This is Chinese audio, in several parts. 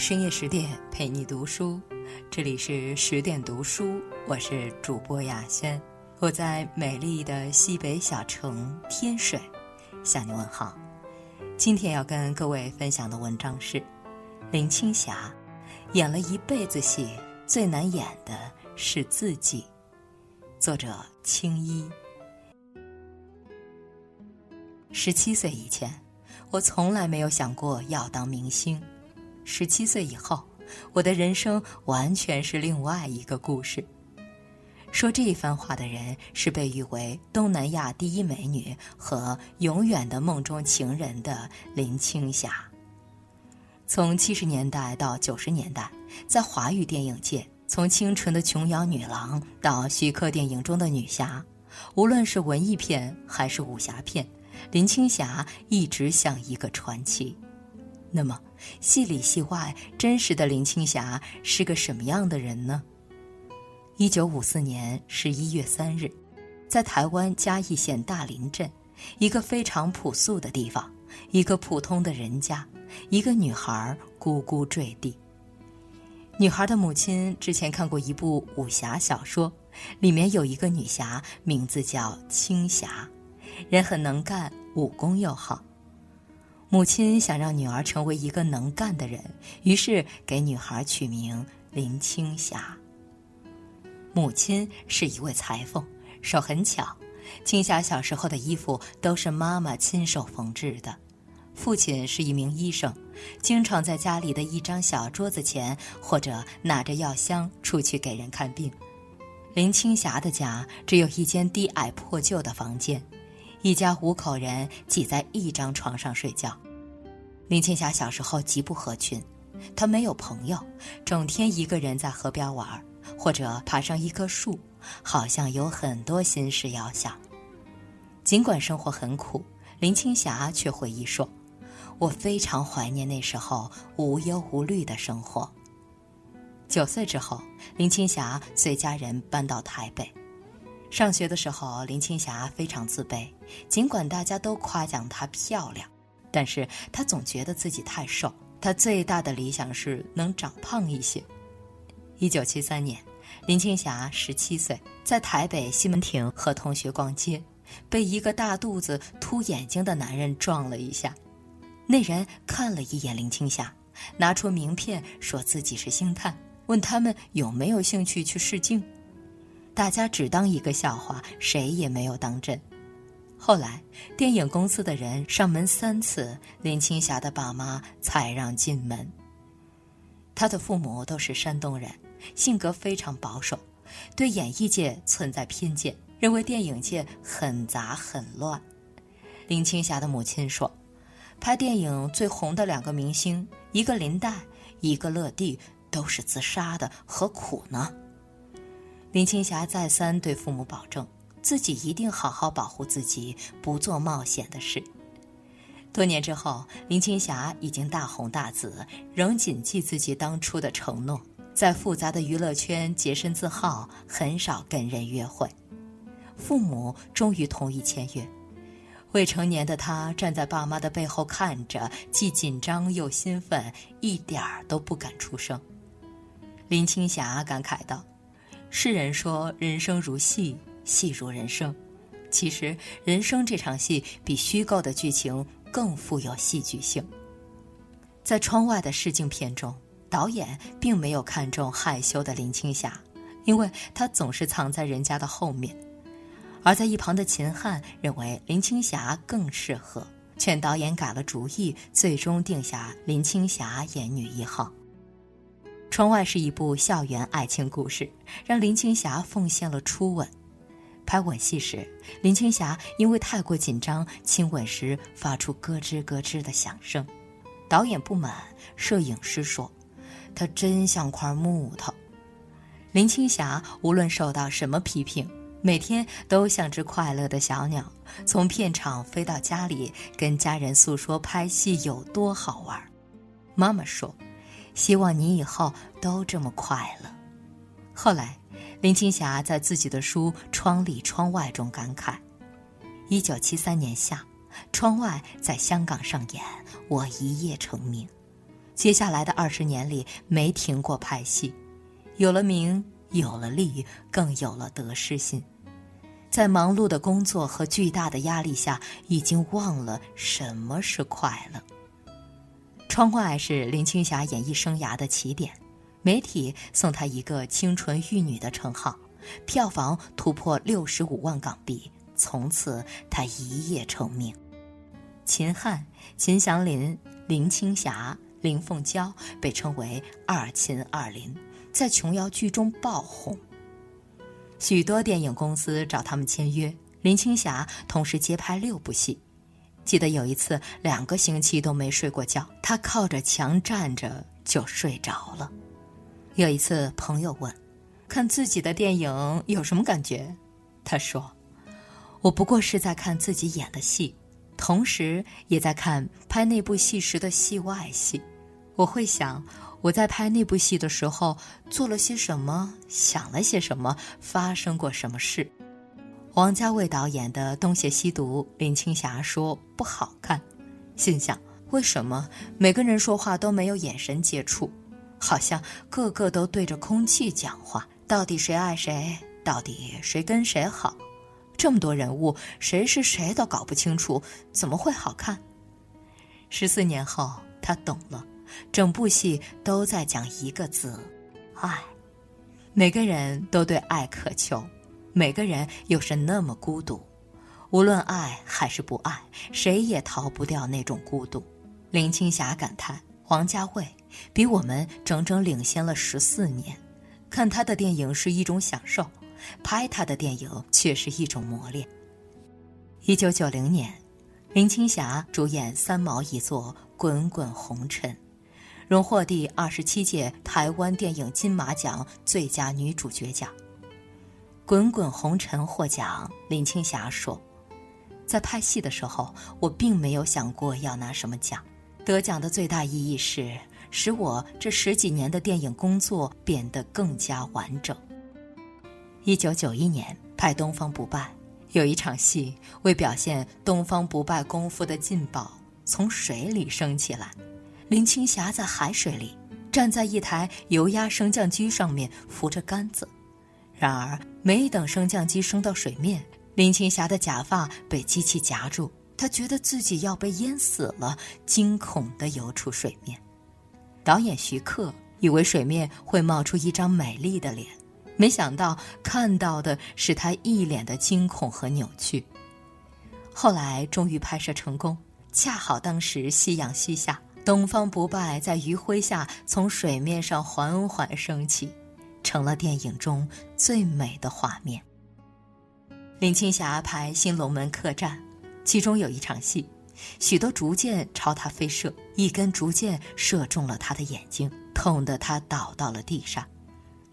深夜十点陪你读书，这里是十点读书，我是主播雅轩，我在美丽的西北小城天水向你问好。今天要跟各位分享的文章是林青霞演了一辈子戏，最难演的是自己。作者青衣。十七岁以前，我从来没有想过要当明星。十七岁以后，我的人生完全是另外一个故事。说这一番话的人是被誉为东南亚第一美女和永远的梦中情人的林青霞。从七十年代到九十年代，在华语电影界，从清纯的琼瑶女郎到徐克电影中的女侠，无论是文艺片还是武侠片，林青霞一直像一个传奇。那么，戏里戏外，真实的林青霞是个什么样的人呢？一九五四年十一月三日，在台湾嘉义县大林镇，一个非常朴素的地方，一个普通的人家，一个女孩咕咕坠地。女孩的母亲之前看过一部武侠小说，里面有一个女侠，名字叫青霞，人很能干，武功又好。母亲想让女儿成为一个能干的人，于是给女孩取名林青霞。母亲是一位裁缝，手很巧。青霞小时候的衣服都是妈妈亲手缝制的。父亲是一名医生，经常在家里的一张小桌子前，或者拿着药箱出去给人看病。林青霞的家只有一间低矮破旧的房间。一家五口人挤在一张床上睡觉。林青霞小时候极不合群，她没有朋友，整天一个人在河边玩，或者爬上一棵树，好像有很多心事要想。尽管生活很苦，林青霞却回忆说：“我非常怀念那时候无忧无虑的生活。”九岁之后，林青霞随家人搬到台北。上学的时候，林青霞非常自卑。尽管大家都夸奖她漂亮，但是她总觉得自己太瘦。她最大的理想是能长胖一些。一九七三年，林青霞十七岁，在台北西门町和同学逛街，被一个大肚子、凸眼睛的男人撞了一下。那人看了一眼林青霞，拿出名片，说自己是星探，问他们有没有兴趣去试镜。大家只当一个笑话，谁也没有当真。后来，电影公司的人上门三次，林青霞的爸妈才让进门。她的父母都是山东人，性格非常保守，对演艺界存在偏见，认为电影界很杂很乱。林青霞的母亲说：“拍电影最红的两个明星，一个林黛，一个乐蒂，都是自杀的，何苦呢？”林青霞再三对父母保证，自己一定好好保护自己，不做冒险的事。多年之后，林青霞已经大红大紫，仍谨记自己当初的承诺，在复杂的娱乐圈洁身自好，很少跟人约会。父母终于同意签约，未成年的她站在爸妈的背后看着，既紧张又兴奋，一点儿都不敢出声。林青霞感慨道。世人说人生如戏，戏如人生。其实，人生这场戏比虚构的剧情更富有戏剧性。在窗外的试镜片中，导演并没有看中害羞的林青霞，因为她总是藏在人家的后面。而在一旁的秦汉认为林青霞更适合，劝导演改了主意，最终定下林青霞演女一号。窗外是一部校园爱情故事，让林青霞奉献了初吻。拍吻戏时，林青霞因为太过紧张，亲吻时发出咯吱咯吱的响声。导演不满，摄影师说：“她真像块木头。”林青霞无论受到什么批评，每天都像只快乐的小鸟，从片场飞到家里，跟家人诉说拍戏有多好玩。妈妈说。希望你以后都这么快乐。后来，林青霞在自己的书《窗里窗外》中感慨：一九七三年夏，《窗外》在香港上演，我一夜成名。接下来的二十年里没停过拍戏，有了名，有了利，更有了得失心。在忙碌的工作和巨大的压力下，已经忘了什么是快乐。窗外是林青霞演艺生涯的起点，媒体送她一个“清纯玉女”的称号，票房突破六十五万港币，从此她一夜成名。秦汉、秦祥林、林青霞、林凤娇被称为“二秦二林”，在琼瑶剧中爆红。许多电影公司找他们签约，林青霞同时接拍六部戏。记得有一次，两个星期都没睡过觉，他靠着墙站着就睡着了。有一次，朋友问：“看自己的电影有什么感觉？”他说：“我不过是在看自己演的戏，同时也在看拍那部戏时的戏外戏。我会想。”我在拍那部戏的时候做了些什么，想了些什么，发生过什么事？王家卫导演的《东邪西毒》，林青霞说不好看，心想为什么每个人说话都没有眼神接触，好像个个都对着空气讲话？到底谁爱谁？到底谁跟谁好？这么多人物，谁是谁都搞不清楚，怎么会好看？十四年后，他懂了。整部戏都在讲一个字，爱。每个人都对爱渴求，每个人又是那么孤独。无论爱还是不爱，谁也逃不掉那种孤独。林青霞感叹：“黄家卫比我们整整领先了十四年。看他的电影是一种享受，拍他的电影却是一种磨练。”一九九零年，林青霞主演三毛一作《滚滚红尘》。荣获第二十七届台湾电影金马奖最佳女主角奖。《滚滚红尘》获奖，林青霞说：“在拍戏的时候，我并没有想过要拿什么奖。得奖的最大意义是，使我这十几年的电影工作变得更加完整。”一九九一年拍《东方不败》，有一场戏为表现东方不败功夫的劲爆，从水里升起来。林青霞在海水里站在一台油压升降机上面扶着杆子，然而没等升降机升到水面，林青霞的假发被机器夹住，她觉得自己要被淹死了，惊恐地游出水面。导演徐克以为水面会冒出一张美丽的脸，没想到看到的是他一脸的惊恐和扭曲。后来终于拍摄成功，恰好当时夕阳西下。东方不败在余晖下从水面上缓缓升起，成了电影中最美的画面。林青霞拍《新龙门客栈》，其中有一场戏，许多竹箭朝她飞射，一根竹箭射中了她的眼睛，痛得她倒到了地上。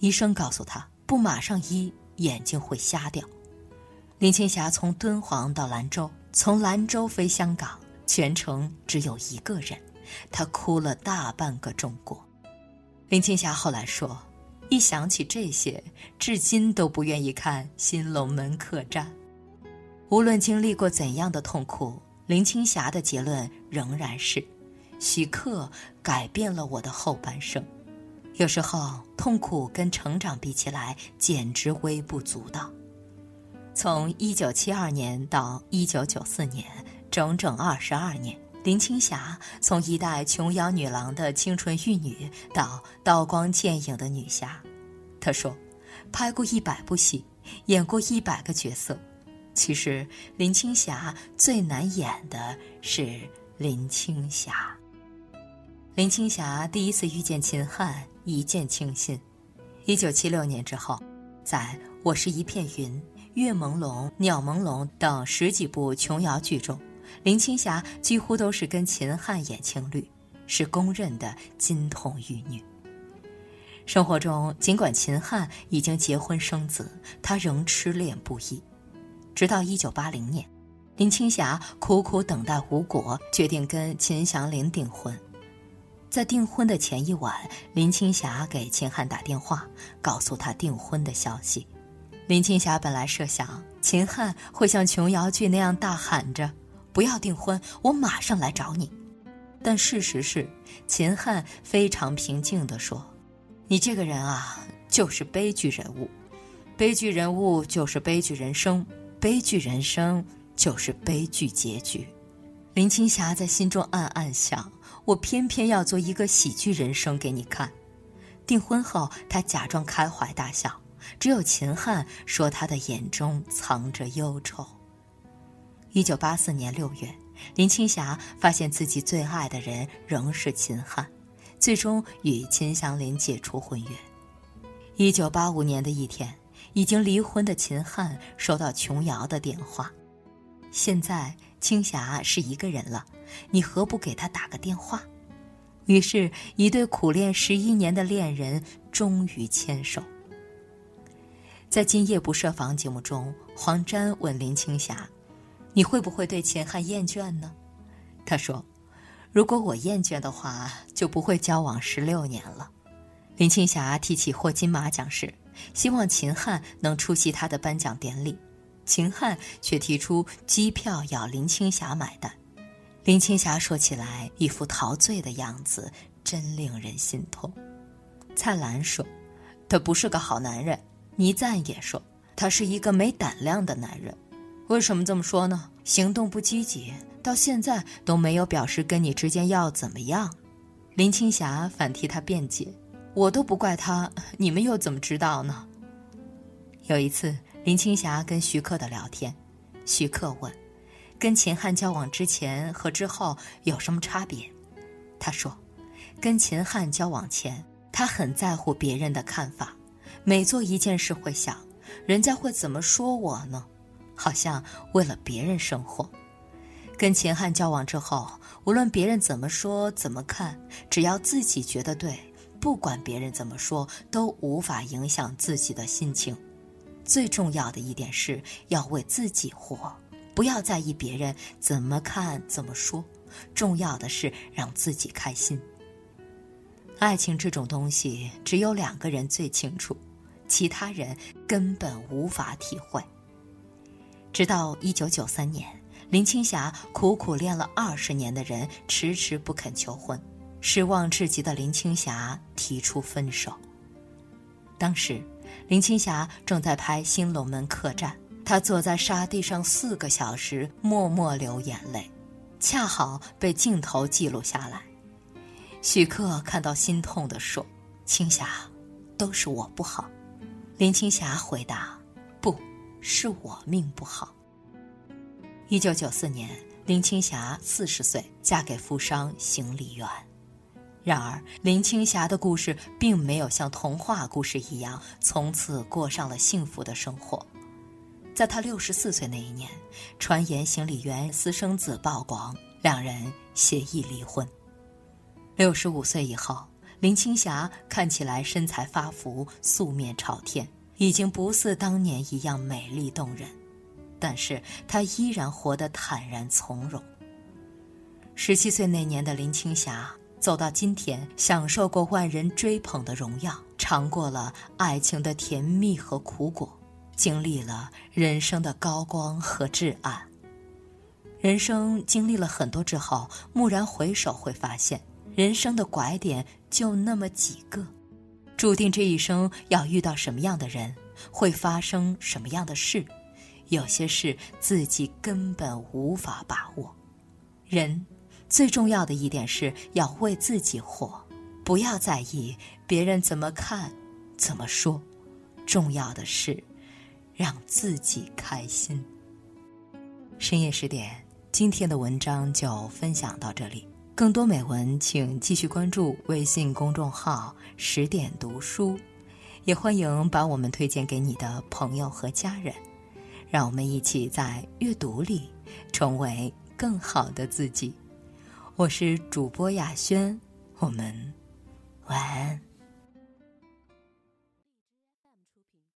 医生告诉她，不马上医，眼睛会瞎掉。林青霞从敦煌到兰州，从兰州飞香港，全程只有一个人。她哭了大半个中国。林青霞后来说：“一想起这些，至今都不愿意看《新龙门客栈》。无论经历过怎样的痛苦，林青霞的结论仍然是：徐克改变了我的后半生。有时候，痛苦跟成长比起来，简直微不足道。从1972年到1994年，整整二十二年。”林青霞从一代琼瑶女郎的清纯玉女到刀光剑影的女侠，她说：“拍过一百部戏，演过一百个角色，其实林青霞最难演的是林青霞。”林青霞第一次遇见秦汉，一见倾心。一九七六年之后，在《我是一片云》《月朦胧》《鸟朦胧》等十几部琼瑶剧中。林青霞几乎都是跟秦汉演情侣，是公认的金童玉女。生活中，尽管秦汉已经结婚生子，她仍痴恋不已。直到一九八零年，林青霞苦苦等待无果，决定跟秦祥林订婚。在订婚的前一晚，林青霞给秦汉打电话，告诉他订婚的消息。林青霞本来设想秦汉会像琼瑶剧那样大喊着。不要订婚，我马上来找你。但事实是，秦汉非常平静地说：“你这个人啊，就是悲剧人物，悲剧人物就是悲剧人生，悲剧人生就是悲剧结局。”林青霞在心中暗暗想：“我偏偏要做一个喜剧人生给你看。”订婚后，她假装开怀大笑，只有秦汉说他的眼中藏着忧愁。一九八四年六月。林青霞发现自己最爱的人仍是秦汉，最终与秦祥林解除婚约。一九八五年的一天，已经离婚的秦汉收到琼瑶的电话：“现在青霞是一个人了，你何不给她打个电话？”于是，一对苦恋十一年的恋人终于牵手。在《今夜不设防》节目中，黄沾问林青霞。你会不会对秦汉厌倦呢？他说：“如果我厌倦的话，就不会交往十六年了。”林青霞提起获金马奖时，希望秦汉能出席他的颁奖典礼，秦汉却提出机票要林青霞买单。林青霞说起来一副陶醉的样子，真令人心痛。蔡澜说：“他不是个好男人。”倪瓒也说：“他是一个没胆量的男人。”为什么这么说呢？行动不积极，到现在都没有表示跟你之间要怎么样。林青霞反替他辩解：“我都不怪他，你们又怎么知道呢？”有一次，林青霞跟徐克的聊天，徐克问：“跟秦汉交往之前和之后有什么差别？”他说：“跟秦汉交往前，他很在乎别人的看法，每做一件事会想，人家会怎么说我呢？”好像为了别人生活，跟秦汉交往之后，无论别人怎么说怎么看，只要自己觉得对，不管别人怎么说，都无法影响自己的心情。最重要的一点是要为自己活，不要在意别人怎么看怎么说，重要的是让自己开心。爱情这种东西，只有两个人最清楚，其他人根本无法体会。直到一九九三年，林青霞苦苦恋了二十年的人迟迟不肯求婚，失望至极的林青霞提出分手。当时，林青霞正在拍《新龙门客栈》，她坐在沙地上四个小时，默默流眼泪，恰好被镜头记录下来。许克看到心痛地说：“青霞，都是我不好。”林青霞回答：“。”是我命不好。一九九四年，林青霞四十岁，嫁给富商邢立元。然而，林青霞的故事并没有像童话故事一样从此过上了幸福的生活。在她六十四岁那一年，传言邢立元私生子曝光，两人协议离婚。六十五岁以后，林青霞看起来身材发福，素面朝天。已经不似当年一样美丽动人，但是她依然活得坦然从容。十七岁那年的林青霞走到今天，享受过万人追捧的荣耀，尝过了爱情的甜蜜和苦果，经历了人生的高光和至暗。人生经历了很多之后，蓦然回首，会发现人生的拐点就那么几个。注定这一生要遇到什么样的人，会发生什么样的事，有些事自己根本无法把握。人最重要的一点是要为自己活，不要在意别人怎么看、怎么说，重要的是让自己开心。深夜十点，今天的文章就分享到这里。更多美文，请继续关注微信公众号“十点读书”，也欢迎把我们推荐给你的朋友和家人，让我们一起在阅读里成为更好的自己。我是主播雅轩，我们晚安。